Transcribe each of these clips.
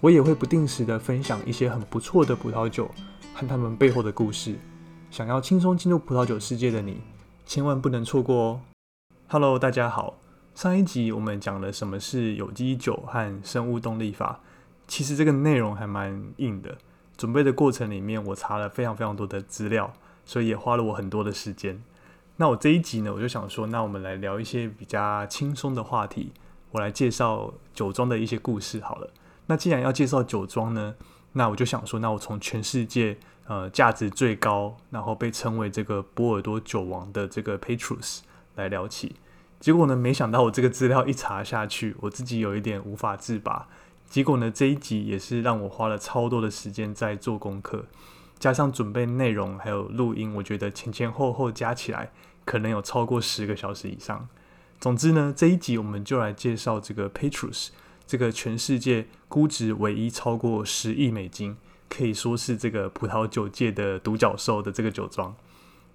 我也会不定时的分享一些很不错的葡萄酒和他们背后的故事。想要轻松进入葡萄酒世界的你，千万不能错过哦！Hello，大家好。上一集我们讲了什么是有机酒和生物动力法，其实这个内容还蛮硬的。准备的过程里面，我查了非常非常多的资料，所以也花了我很多的时间。那我这一集呢，我就想说，那我们来聊一些比较轻松的话题。我来介绍酒庄的一些故事好了。那既然要介绍酒庄呢，那我就想说，那我从全世界呃价值最高，然后被称为这个波尔多酒王的这个 Petrus 来聊起。结果呢，没想到我这个资料一查下去，我自己有一点无法自拔。结果呢，这一集也是让我花了超多的时间在做功课，加上准备内容还有录音，我觉得前前后后加起来可能有超过十个小时以上。总之呢，这一集我们就来介绍这个 Petrus。这个全世界估值唯一超过十亿美金，可以说是这个葡萄酒界的独角兽的这个酒庄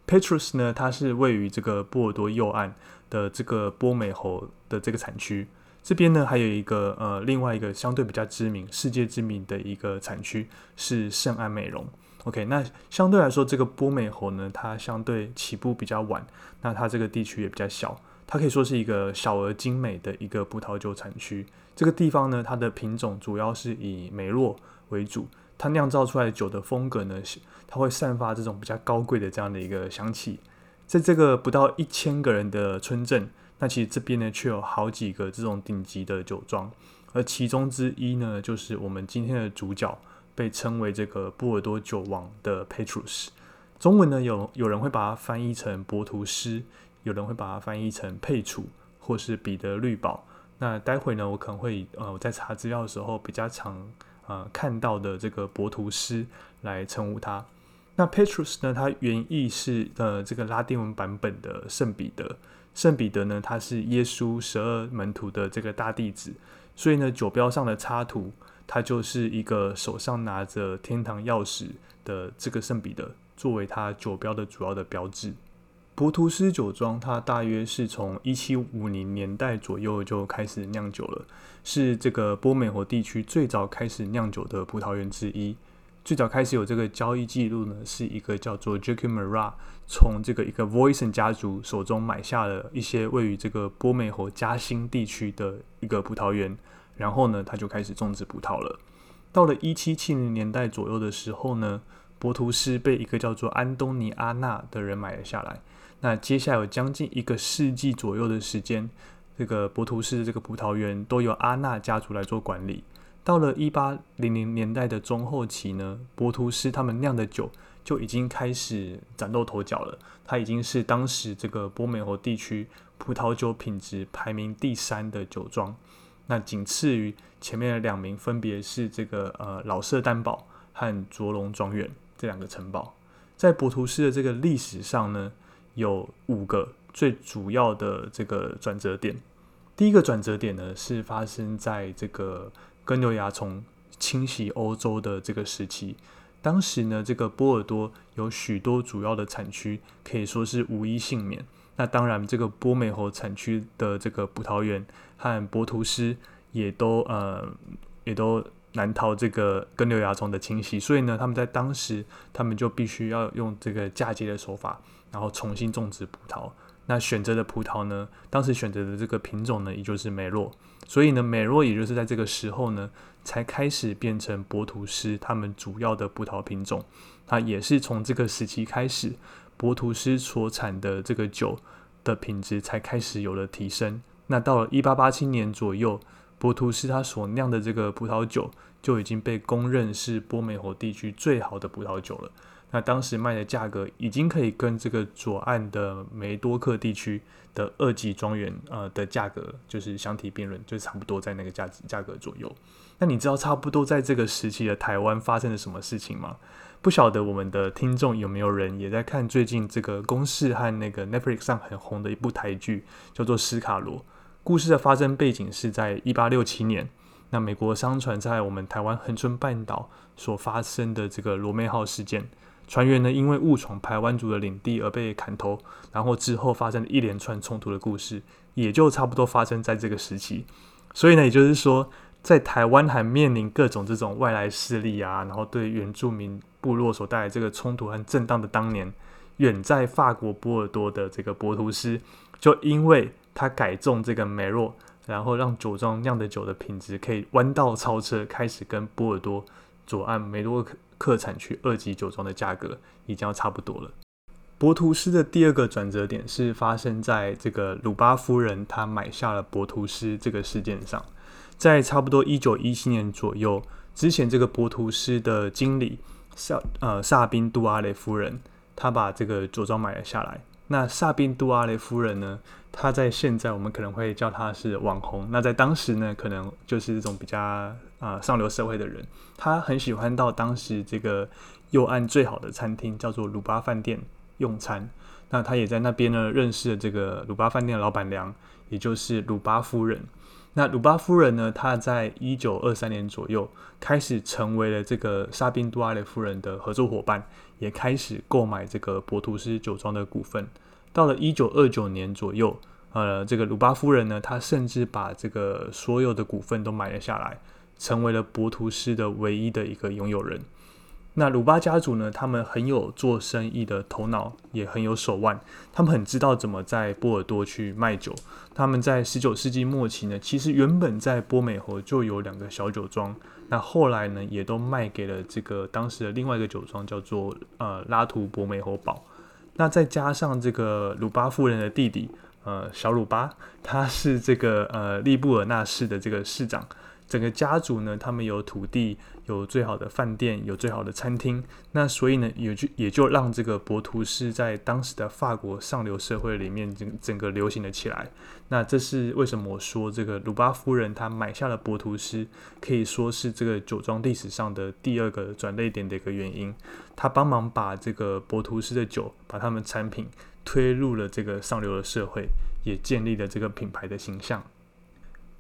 ，Petrus 呢，它是位于这个波尔多右岸的这个波美侯的这个产区。这边呢，还有一个呃，另外一个相对比较知名、世界知名的一个产区是圣安美容。OK，那相对来说，这个波美侯呢，它相对起步比较晚，那它这个地区也比较小。它可以说是一个小而精美的一个葡萄酒产区。这个地方呢，它的品种主要是以梅洛为主。它酿造出来的酒的风格呢，是它会散发这种比较高贵的这样的一个香气。在这个不到一千个人的村镇，那其实这边呢，却有好几个这种顶级的酒庄。而其中之一呢，就是我们今天的主角，被称为这个波尔多酒王的 Petrus。中文呢，有有人会把它翻译成博图斯。有人会把它翻译成佩楚或是彼得绿宝。那待会呢，我可能会呃我在查资料的时候比较常呃看到的这个博图斯来称呼他。那 Petrus 呢，它原意是呃这个拉丁文版本的圣彼得。圣彼得呢，他是耶稣十二门徒的这个大弟子，所以呢酒标上的插图，它就是一个手上拿着天堂钥匙的这个圣彼得，作为它酒标的主要的标志。博图斯酒庄，它大约是从一七五零年代左右就开始酿酒了，是这个波美侯地区最早开始酿酒的葡萄园之一。最早开始有这个交易记录呢，是一个叫做 j a c k Mara 从这个一个 Voisin 家族手中买下了一些位于这个波美侯嘉兴地区的一个葡萄园，然后呢，他就开始种植葡萄了。到了一七七零年代左右的时候呢，博图斯被一个叫做安东尼阿纳的人买了下来。那接下来有将近一个世纪左右的时间，这个博图斯的这个葡萄园都由阿纳家族来做管理。到了一八零零年代的中后期呢，博图斯他们酿的酒就已经开始崭露头角了。它已经是当时这个波美侯地区葡萄酒品质排名第三的酒庄。那仅次于前面的两名，分别是这个呃老舍丹堡和卓龙庄园这两个城堡。在博图斯的这个历史上呢。有五个最主要的这个转折点。第一个转折点呢，是发生在这个根瘤蚜虫侵袭欧洲的这个时期。当时呢，这个波尔多有许多主要的产区可以说是无一幸免。那当然，这个波美侯产区的这个葡萄园和博图斯也都呃也都难逃这个根瘤蚜虫的侵袭。所以呢，他们在当时他们就必须要用这个嫁接的手法。然后重新种植葡萄，那选择的葡萄呢？当时选择的这个品种呢，也就是美洛。所以呢，美洛也就是在这个时候呢，才开始变成博图斯他们主要的葡萄品种。它也是从这个时期开始，博图斯所产的这个酒的品质才开始有了提升。那到了一八八七年左右，博图斯他所酿的这个葡萄酒就已经被公认是波美侯地区最好的葡萄酒了。那当时卖的价格已经可以跟这个左岸的梅多克地区的二级庄园呃的价格就是相提并论，就差不多在那个价价格左右。那你知道差不多在这个时期的台湾发生了什么事情吗？不晓得我们的听众有没有人也在看最近这个公式和那个 Netflix 上很红的一部台剧，叫做《斯卡罗》。故事的发生背景是在一八六七年，那美国商船在我们台湾恒春半岛所发生的这个罗妹号事件，船员呢因为误闯台湾族的领地而被砍头，然后之后发生了一连串冲突的故事，也就差不多发生在这个时期。所以呢，也就是说。在台湾还面临各种这种外来势力啊，然后对原住民部落所带来这个冲突和震荡的当年，远在法国波尔多的这个博图斯，就因为他改种这个梅洛，然后让酒庄酿的酒的品质可以弯道超车，开始跟波尔多左岸梅洛克产区二级酒庄的价格已经要差不多了。博图斯的第二个转折点是发生在这个鲁巴夫人她买下了博图斯这个事件上。在差不多一九一七年左右之前，这个博图斯的经理萨呃萨宾杜阿雷夫人，她把这个酒庄买了下来。那萨宾杜阿雷夫人呢，她在现在我们可能会叫她是网红，那在当时呢，可能就是一种比较啊上流社会的人。她很喜欢到当时这个右岸最好的餐厅，叫做鲁巴饭店用餐。那她也在那边呢认识了这个鲁巴饭店老板娘，也就是鲁巴夫人。那鲁巴夫人呢？她在一九二三年左右开始成为了这个沙宾杜阿雷夫人的合作伙伴，也开始购买这个博图斯酒庄的股份。到了一九二九年左右，呃，这个鲁巴夫人呢，她甚至把这个所有的股份都买了下来，成为了博图斯的唯一的一个拥有人。那鲁巴家族呢？他们很有做生意的头脑，也很有手腕。他们很知道怎么在波尔多去卖酒。他们在十九世纪末期呢，其实原本在波美侯就有两个小酒庄。那后来呢，也都卖给了这个当时的另外一个酒庄，叫做呃拉图博美侯堡。那再加上这个鲁巴夫人的弟弟，呃小鲁巴，他是这个呃利布尔纳市的这个市长。整个家族呢，他们有土地，有最好的饭店，有最好的餐厅。那所以呢，也就也就让这个博图斯在当时的法国上流社会里面整整个流行了起来。那这是为什么我说这个鲁巴夫人她买下了博图斯，可以说是这个酒庄历史上的第二个转捩点的一个原因。她帮忙把这个博图斯的酒，把他们产品推入了这个上流的社会，也建立了这个品牌的形象。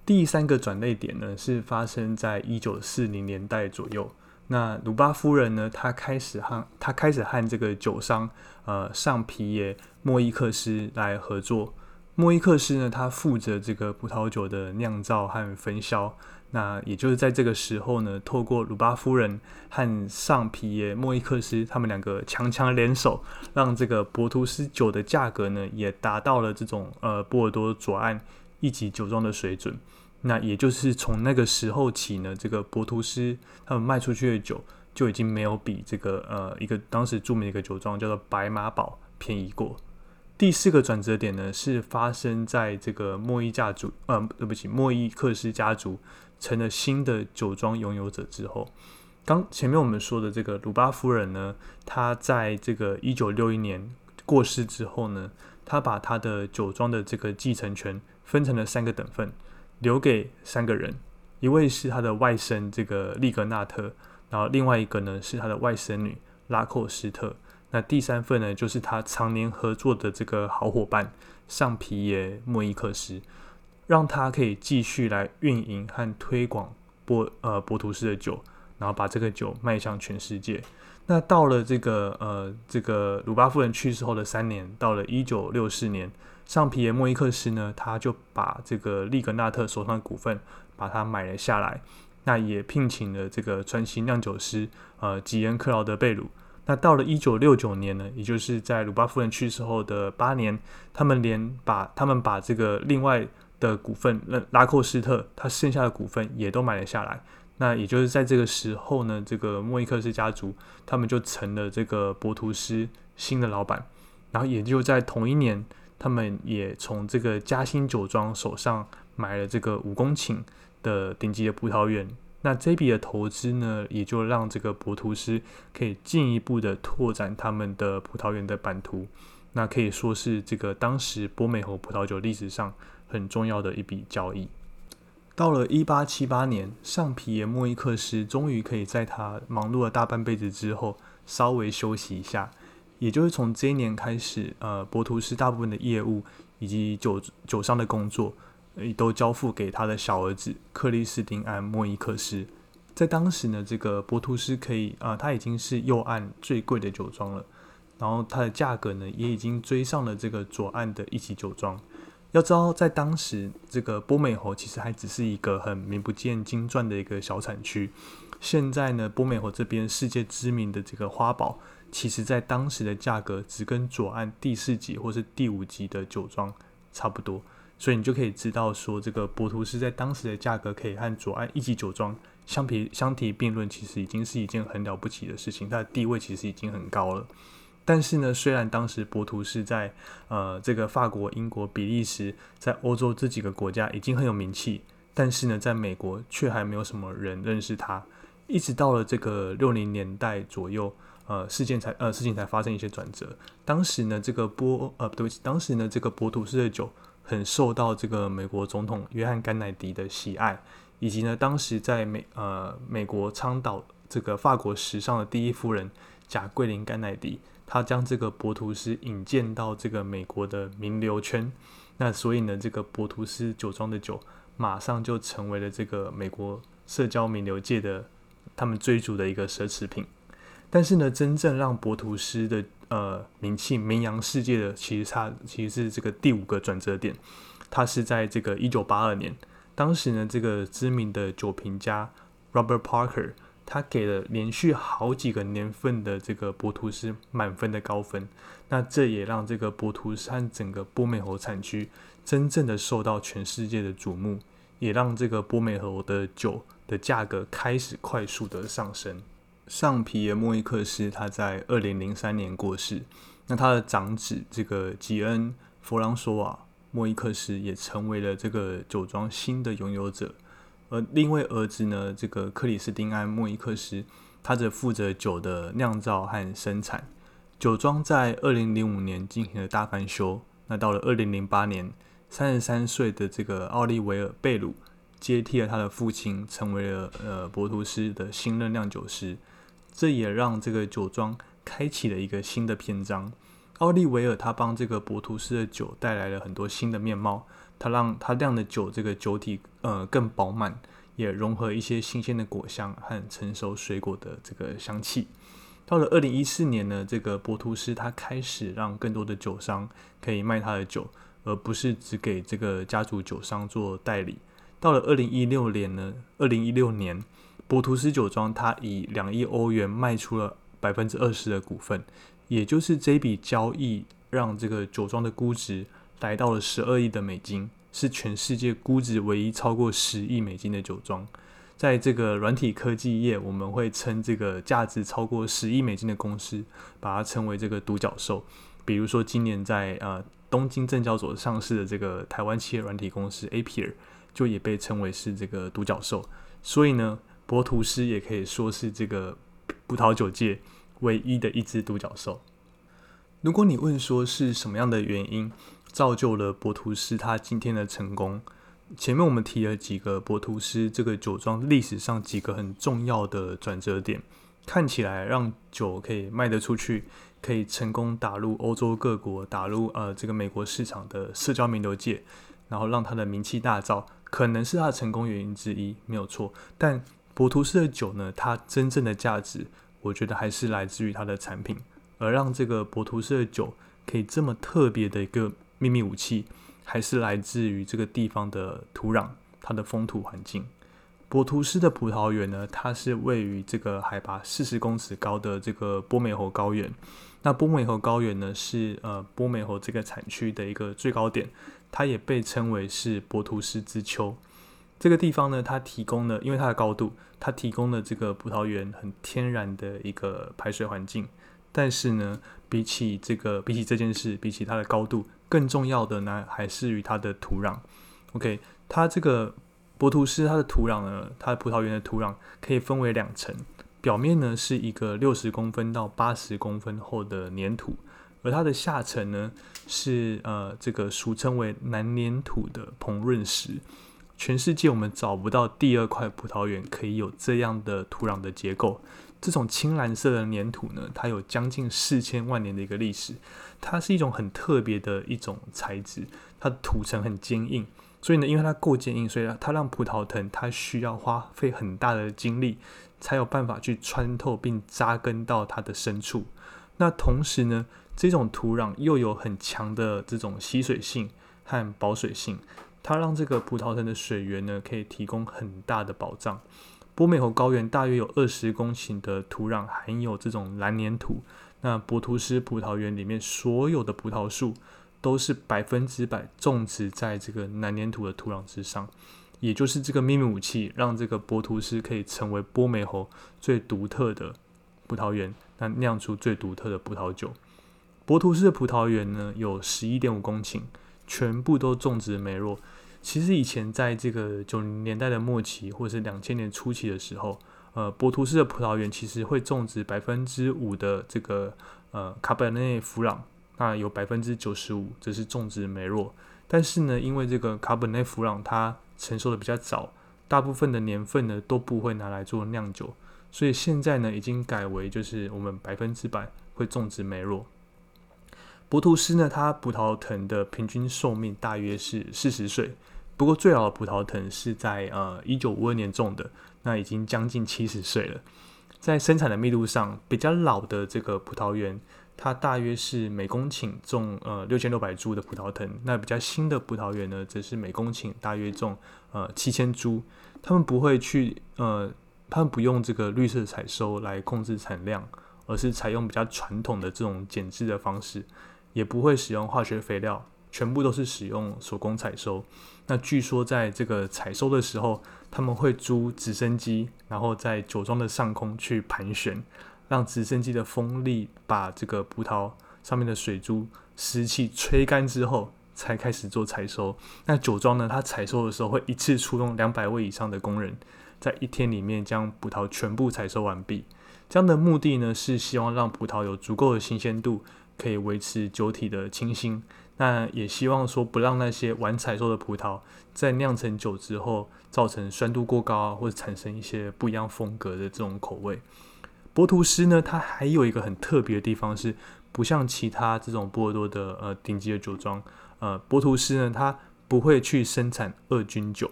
第三个转捩点呢，是发生在一九四零年代左右。那鲁巴夫人呢，她开始和她开始和这个酒商呃上皮耶莫伊克斯来合作。莫伊克斯呢，他负责这个葡萄酒的酿造和分销。那也就是在这个时候呢，透过鲁巴夫人和上皮耶莫伊克斯他们两个强强联手，让这个博图斯酒的价格呢，也达到了这种呃波尔多左岸一级酒庄的水准。那也就是从那个时候起呢，这个博图斯他们卖出去的酒就已经没有比这个呃一个当时著名的一个酒庄叫做白马堡便宜过。第四个转折点呢是发生在这个莫伊家族呃对不起莫伊克斯家族成了新的酒庄拥有者之后，刚前面我们说的这个鲁巴夫人呢，她在这个一九六一年过世之后呢，她把她的酒庄的这个继承权分成了三个等份。留给三个人，一位是他的外甥这个利格纳特，然后另外一个呢是他的外甥女拉寇斯特，那第三份呢就是他常年合作的这个好伙伴上皮耶莫伊克斯，让他可以继续来运营和推广波呃博图斯的酒，然后把这个酒卖向全世界。那到了这个呃这个鲁巴夫人去世后的三年，到了一九六四年。上皮耶莫伊克斯呢，他就把这个利格纳特手上的股份把它买了下来，那也聘请了这个传奇酿酒师呃吉恩克劳德贝鲁。那到了一九六九年呢，也就是在鲁巴夫人去世后的八年，他们连把他们把这个另外的股份拉拉寇斯特他剩下的股份也都买了下来。那也就是在这个时候呢，这个莫伊克斯家族他们就成了这个博图斯新的老板。然后也就在同一年。他们也从这个嘉兴酒庄手上买了这个五公顷的顶级的葡萄园。那这笔的投资呢，也就让这个博图斯可以进一步的拓展他们的葡萄园的版图。那可以说是这个当时波美侯葡萄酒历史上很重要的一笔交易。到了一八七八年，上皮耶莫伊克斯终于可以在他忙碌了大半辈子之后。稍微休息一下。也就是从这一年开始，呃，博图斯大部分的业务以及酒酒商的工作，呃都交付给他的小儿子克里斯汀安莫伊克斯。在当时呢，这个博图斯可以啊，它已经是右岸最贵的酒庄了，然后它的价格呢，也已经追上了这个左岸的一级酒庄。要知道，在当时，这个波美侯其实还只是一个很名不见经传的一个小产区。现在呢，波美侯这边世界知名的这个花宝，其实在当时的价格只跟左岸第四级或是第五级的酒庄差不多。所以你就可以知道说，这个博图斯在当时的价格可以和左岸一级酒庄。相提相提并论，其实已经是一件很了不起的事情，它的地位其实已经很高了。但是呢，虽然当时博图是在呃这个法国、英国、比利时，在欧洲这几个国家已经很有名气，但是呢，在美国却还没有什么人认识它。一直到了这个六零年代左右，呃，事件才呃事情才发生一些转折。当时呢，这个波呃对不起，当时呢这个博图斯的酒很受到这个美国总统约翰甘乃迪的喜爱。以及呢，当时在美呃美国倡导这个法国时尚的第一夫人贾桂林甘乃迪，她将这个博图斯引荐到这个美国的名流圈。那所以呢，这个博图斯酒庄的酒马上就成为了这个美国社交名流界的他们追逐的一个奢侈品。但是呢，真正让博图斯的呃名气名扬世界的，其实它其实是这个第五个转折点，它是在这个一九八二年。当时呢，这个知名的酒评家 Robert Parker，他给了连续好几个年份的这个博图斯满分的高分。那这也让这个博图斯和整个波美侯产区真正的受到全世界的瞩目，也让这个波美侯的酒的价格开始快速的上升。上皮耶莫伊克斯他在二零零三年过世，那他的长子这个吉恩弗朗索瓦。莫伊克斯也成为了这个酒庄新的拥有者，而另一位儿子呢，这个克里斯汀安莫伊克斯，他则负责酒的酿造和生产。酒庄在二零零五年进行了大翻修，那到了二零零八年，三十三岁的这个奥利维尔贝鲁接替了他的父亲，成为了呃博图斯的新任酿酒师。这也让这个酒庄开启了一个新的篇章。奥利维尔他帮这个博图斯的酒带来了很多新的面貌，他让他酿的酒这个酒体呃更饱满，也融合一些新鲜的果香和成熟水果的这个香气。到了二零一四年呢，这个博图斯他开始让更多的酒商可以卖他的酒，而不是只给这个家族酒商做代理。到了二零一六年呢，二零一六年博图斯酒庄他以两亿欧元卖出了百分之二十的股份。也就是这笔交易让这个酒庄的估值来到了十二亿的美金，是全世界估值唯一超过十亿美金的酒庄。在这个软体科技业，我们会称这个价值超过十亿美金的公司，把它称为这个独角兽。比如说今年在呃东京证交所上市的这个台湾企业软体公司 A P R，就也被称为是这个独角兽。所以呢，博图斯也可以说是这个葡萄酒界。唯一的一只独角兽。如果你问说是什么样的原因造就了博图斯他今天的成功，前面我们提了几个博图斯这个酒庄历史上几个很重要的转折点，看起来让酒可以卖得出去，可以成功打入欧洲各国，打入呃这个美国市场的社交名流界，然后让他的名气大噪，可能是他的成功原因之一，没有错。但博图斯的酒呢，它真正的价值。我觉得还是来自于它的产品，而让这个博图斯的酒可以这么特别的一个秘密武器，还是来自于这个地方的土壤，它的风土环境。博图斯的葡萄园呢，它是位于这个海拔四十公尺高的这个波美侯高原。那波美侯高原呢，是呃波美侯这个产区的一个最高点，它也被称为是博图斯之丘。这个地方呢，它提供了，因为它的高度，它提供了这个葡萄园很天然的一个排水环境。但是呢，比起这个，比起这件事，比起它的高度，更重要的呢，还是于它的土壤。OK，它这个博图斯它的土壤呢，它的葡萄园的土壤可以分为两层，表面呢是一个六十公分到八十公分厚的粘土，而它的下层呢是呃这个俗称为南粘土的膨润石。全世界我们找不到第二块葡萄园可以有这样的土壤的结构。这种青蓝色的粘土呢，它有将近四千万年的一个历史，它是一种很特别的一种材质，它的土层很坚硬，所以呢，因为它够坚硬，所以它让葡萄藤它需要花费很大的精力，才有办法去穿透并扎根到它的深处。那同时呢，这种土壤又有很强的这种吸水性和保水性，它让这个葡萄藤的水源呢，可以提供很大的保障。波美侯高原大约有二十公顷的土壤含有这种蓝粘土。那博图斯葡萄园里面所有的葡萄树都是百分之百种植在这个蓝粘土的土壤之上，也就是这个秘密武器，让这个博图斯可以成为波美侯最独特的葡萄园，那酿出最独特的葡萄酒。博图斯的葡萄园呢有十一点五公顷，全部都种植梅洛。其实以前在这个九零年代的末期，或者是两千年初期的时候，呃，博图斯的葡萄园其实会种植百分之五的这个呃卡本内弗朗，那有百分之九十五则是种植梅洛。但是呢，因为这个卡本内弗朗它成熟的比较早，大部分的年份呢都不会拿来做酿酒，所以现在呢已经改为就是我们百分之百会种植梅洛。博图斯呢，它葡萄藤的平均寿命大约是四十岁。不过最老的葡萄藤是在呃一九五二年种的，那已经将近七十岁了。在生产的密度上，比较老的这个葡萄园，它大约是每公顷种呃六千六百株的葡萄藤。那比较新的葡萄园呢，则是每公顷大约种呃七千株。他们不会去呃，他们不用这个绿色采收来控制产量，而是采用比较传统的这种减制的方式，也不会使用化学肥料。全部都是使用手工采收。那据说在这个采收的时候，他们会租直升机，然后在酒庄的上空去盘旋，让直升机的风力把这个葡萄上面的水珠湿气吹干之后，才开始做采收。那酒庄呢，它采收的时候会一次出动两百位以上的工人，在一天里面将葡萄全部采收完毕。这样的目的呢，是希望让葡萄有足够的新鲜度，可以维持酒体的清新。那也希望说不让那些晚采收的葡萄在酿成酒之后造成酸度过高啊，或者产生一些不一样风格的这种口味。博图斯呢，它还有一个很特别的地方是，不像其他这种波尔多的呃顶级的酒庄，呃，博图斯呢，它不会去生产二军酒，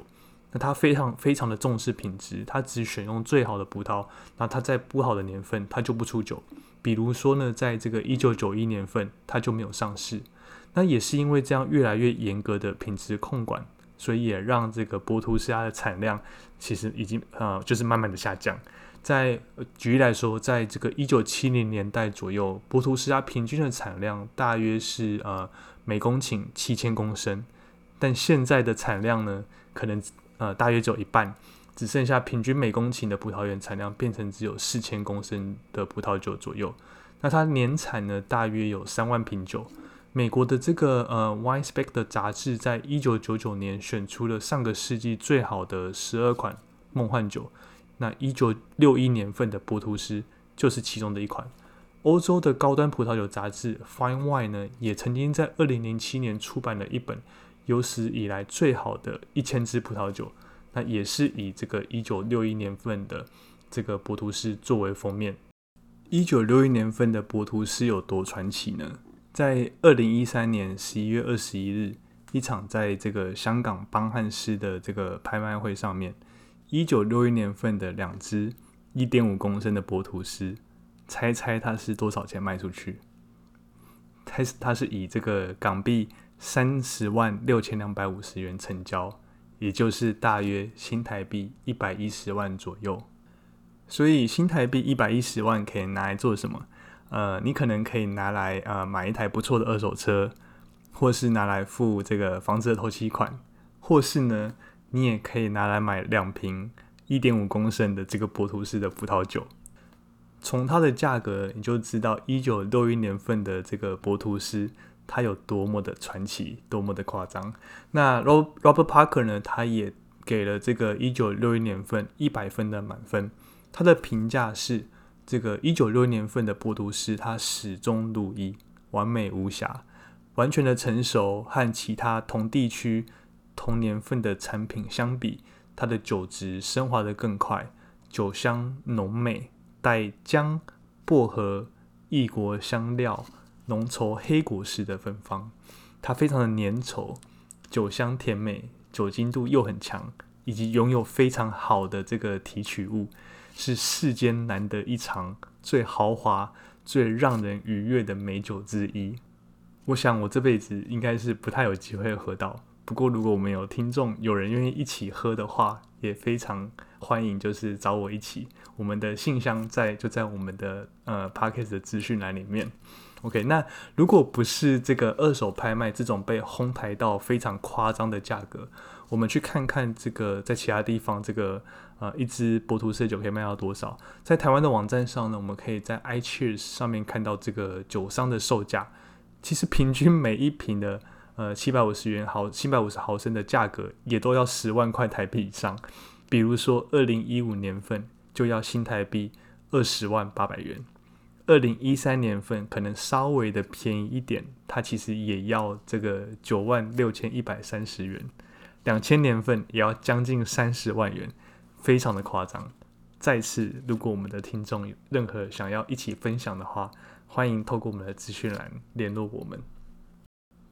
那它非常非常的重视品质，它只选用最好的葡萄，那它在不好的年份它就不出酒。比如说呢，在这个一九九一年份，它就没有上市。那也是因为这样越来越严格的品质控管，所以也让这个波图斯它的产量其实已经呃就是慢慢的下降。在举例来说，在这个一九七零年代左右，波图斯它平均的产量大约是呃每公顷七千公升，但现在的产量呢，可能呃大约只有一半，只剩下平均每公顷的葡萄园产量变成只有四千公升的葡萄酒左右。那它年产呢，大约有三万瓶酒。美国的这个呃《Wine Spec》的杂志在一九九九年选出了上个世纪最好的十二款梦幻酒，那一九六一年份的波图斯就是其中的一款。欧洲的高端葡萄酒杂志《Fine Wine》呢，也曾经在二零零七年出版了一本有史以来最好的一千支葡萄酒，那也是以这个一九六一年份的这个博图斯作为封面。一九六一年份的博图斯有多传奇呢？在二零一三年十一月二十一日，一场在这个香港邦汉斯的这个拍卖会上面，一九六一年份的两只一点五公升的博图斯，猜猜它是多少钱卖出去？它是它是以这个港币三十万六千两百五十元成交，也就是大约新台币一百一十万左右。所以新台币一百一十万可以拿来做什么？呃，你可能可以拿来呃买一台不错的二手车，或是拿来付这个房子的头期款，或是呢，你也可以拿来买两瓶一点五公升的这个博图斯的葡萄酒。从它的价格，你就知道一九六一年份的这个博图斯它有多么的传奇，多么的夸张。那 Rob Robert Parker 呢，他也给了这个一九六一年份一百分的满分，他的评价是。这个一九六一年份的波图斯，它始终如一，完美无瑕，完全的成熟，和其他同地区同年份的产品相比，它的酒质升华的更快，酒香浓美，带姜、薄荷、异国香料、浓稠黑果实的芬芳。它非常的粘稠，酒香甜美，酒精度又很强，以及拥有非常好的这个提取物，是世间难得一场最豪华、最让人愉悦的美酒之一。我想我这辈子应该是不太有机会喝到。不过如果我们有听众有人愿意一起喝的话，也非常欢迎，就是找我一起。我们的信箱在就在我们的呃 p a c k e t 的资讯栏里面。OK，那如果不是这个二手拍卖这种被哄抬到非常夸张的价格，我们去看看这个在其他地方这个呃一支博图斯酒可以卖到多少？在台湾的网站上呢，我们可以在 iCheers 上面看到这个酒商的售价，其实平均每一瓶的呃七百五十元毫七百五十毫升的价格也都要十万块台币以上。比如说二零一五年份就要新台币二十万八百元。二零一三年份可能稍微的便宜一点，它其实也要这个九万六千一百三十元。两千年份也要将近三十万元，非常的夸张。再次，如果我们的听众有任何想要一起分享的话，欢迎透过我们的资讯栏联络我们。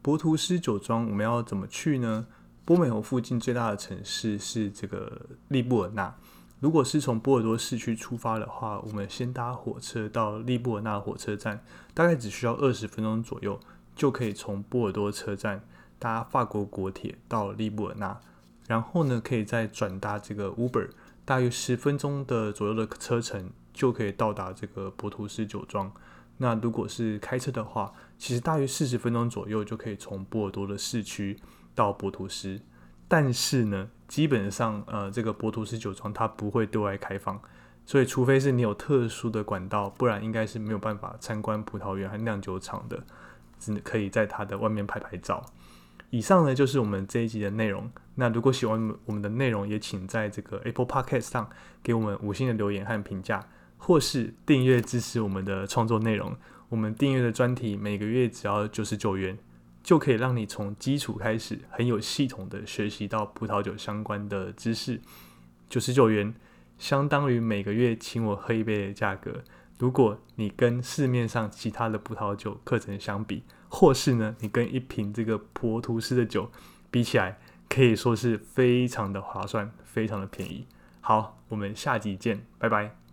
博图斯酒庄我们要怎么去呢？波美侯附近最大的城市是这个利布尔纳。如果是从波尔多市区出发的话，我们先搭火车到利布尔纳火车站，大概只需要二十分钟左右，就可以从波尔多车站搭法国国铁到利布尔纳，然后呢，可以再转搭这个 Uber，大约十分钟的左右的车程就可以到达这个博图斯酒庄。那如果是开车的话，其实大约四十分钟左右就可以从波尔多的市区到博图斯。但是呢，基本上，呃，这个博图斯酒庄它不会对外开放，所以除非是你有特殊的管道，不然应该是没有办法参观葡萄园和酿酒厂的，只可以在它的外面拍拍照。以上呢就是我们这一集的内容。那如果喜欢我们的内容，也请在这个 Apple Podcast 上给我们五星的留言和评价，或是订阅支持我们的创作内容。我们订阅的专题每个月只要九十九元。就可以让你从基础开始，很有系统的学习到葡萄酒相关的知识。九十九元相当于每个月请我喝一杯的价格。如果你跟市面上其他的葡萄酒课程相比，或是呢，你跟一瓶这个普图斯的酒比起来，可以说是非常的划算，非常的便宜。好，我们下集见，拜拜。